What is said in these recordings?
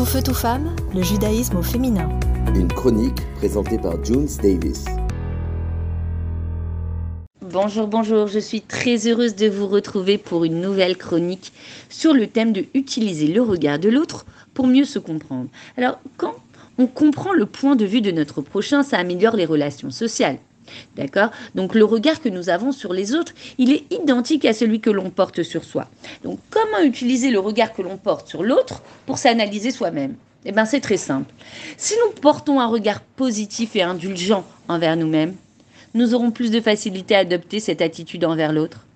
Tout feu, tout femme, le judaïsme au féminin. Une chronique présentée par Junes Davis. Bonjour, bonjour, je suis très heureuse de vous retrouver pour une nouvelle chronique sur le thème de utiliser le regard de l'autre pour mieux se comprendre. Alors, quand on comprend le point de vue de notre prochain, ça améliore les relations sociales. D'accord? Donc le regard que nous avons sur les autres, il est identique à celui que l'on porte sur soi. Donc comment utiliser le regard que l'on porte sur l'autre pour s'analyser soi-même? Eh bien c'est très simple. Si nous portons un regard positif et indulgent envers nous-mêmes, nous aurons plus de facilité à adopter cette attitude envers l'autre.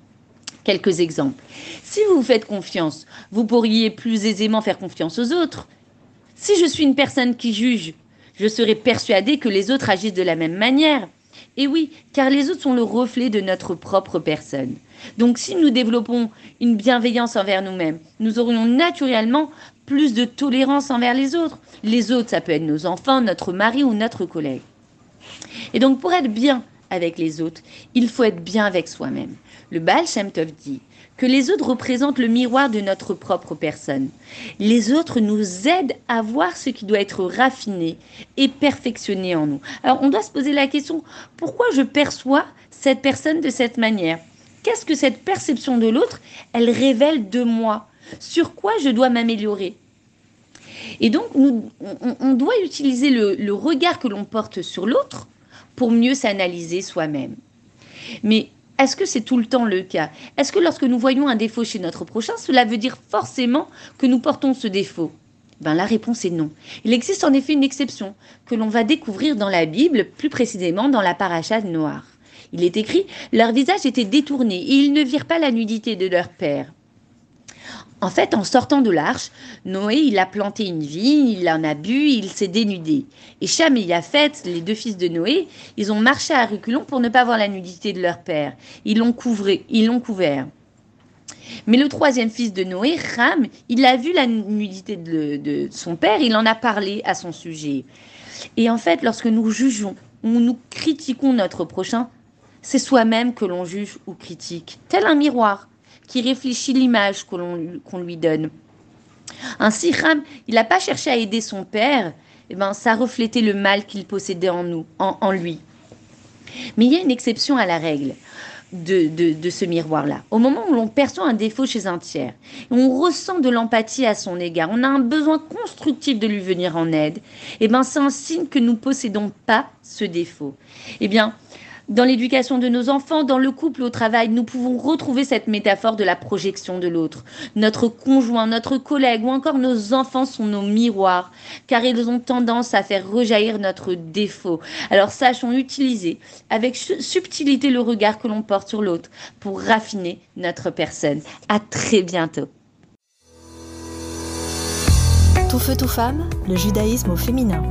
Quelques exemples. Si vous vous faites confiance, vous pourriez plus aisément faire confiance aux autres. Si je suis une personne qui juge, je serai persuadée que les autres agissent de la même manière. Et oui, car les autres sont le reflet de notre propre personne. Donc si nous développons une bienveillance envers nous-mêmes, nous aurions naturellement plus de tolérance envers les autres. Les autres, ça peut être nos enfants, notre mari ou notre collègue. Et donc pour être bien avec les autres, il faut être bien avec soi-même. Le Baal Shem Tov dit que les autres représentent le miroir de notre propre personne. Les autres nous aident à voir ce qui doit être raffiné et perfectionné en nous. Alors on doit se poser la question, pourquoi je perçois cette personne de cette manière? Qu'est-ce que cette perception de l'autre, elle révèle de moi? Sur quoi je dois m'améliorer? Et donc, on, doit utiliser le, le regard que l'on porte sur l'autre pour mieux s'analyser soi-même. Mais est-ce que c'est tout le temps le cas? Est-ce que lorsque nous voyons un défaut chez notre prochain, cela veut dire forcément que nous portons ce défaut? Ben, La réponse est non. Il existe en effet une exception que l'on va découvrir dans la Bible, plus précisément dans la paracha de Noir. Il est écrit Leur visage était détourné et ils ne virent pas la nudité de leur père. En fait, en sortant de l'arche, Noé, il a planté une vigne, il en a bu, il s'est dénudé. Et Cham et Yafet, les deux fils de Noé, ils ont marché à reculons pour ne pas voir la nudité de leur père. Ils l'ont ils l'ont couvert. Mais le troisième fils de Noé, Ram, il a vu la nudité de, de, son père, il en a parlé à son sujet. Et en fait, lorsque nous jugeons ou nous critiquons notre prochain, c'est soi-même que l'on juge ou critique, tel un miroir qui réfléchit l'image qu'on lui donne. Ainsi, Ram, il n'a pas cherché à aider son père, eh ben, ça reflétait le mal qu'il possédait en, nous, en, lui. Mais il y a une exception à la règle de, de, ce miroir-là. Au moment où l'on perçoit un défaut chez un tiers, on ressent de l'empathie à son égard, on a un besoin constructif de lui venir en aide, eh ben, c'est un signe que nous possédons pas ce défaut. Eh bien, dans l'éducation de nos enfants, dans le couple, au travail, nous pouvons retrouver cette métaphore de la projection de l'autre. Notre conjoint, notre collègue ou encore nos enfants sont nos miroirs, car ils ont tendance à faire rejaillir notre défaut. Alors sachons utiliser avec subtilité le regard que l'on porte sur l'autre pour raffiner notre personne. À très bientôt. Tout feu, tout femme, le judaïsme au féminin.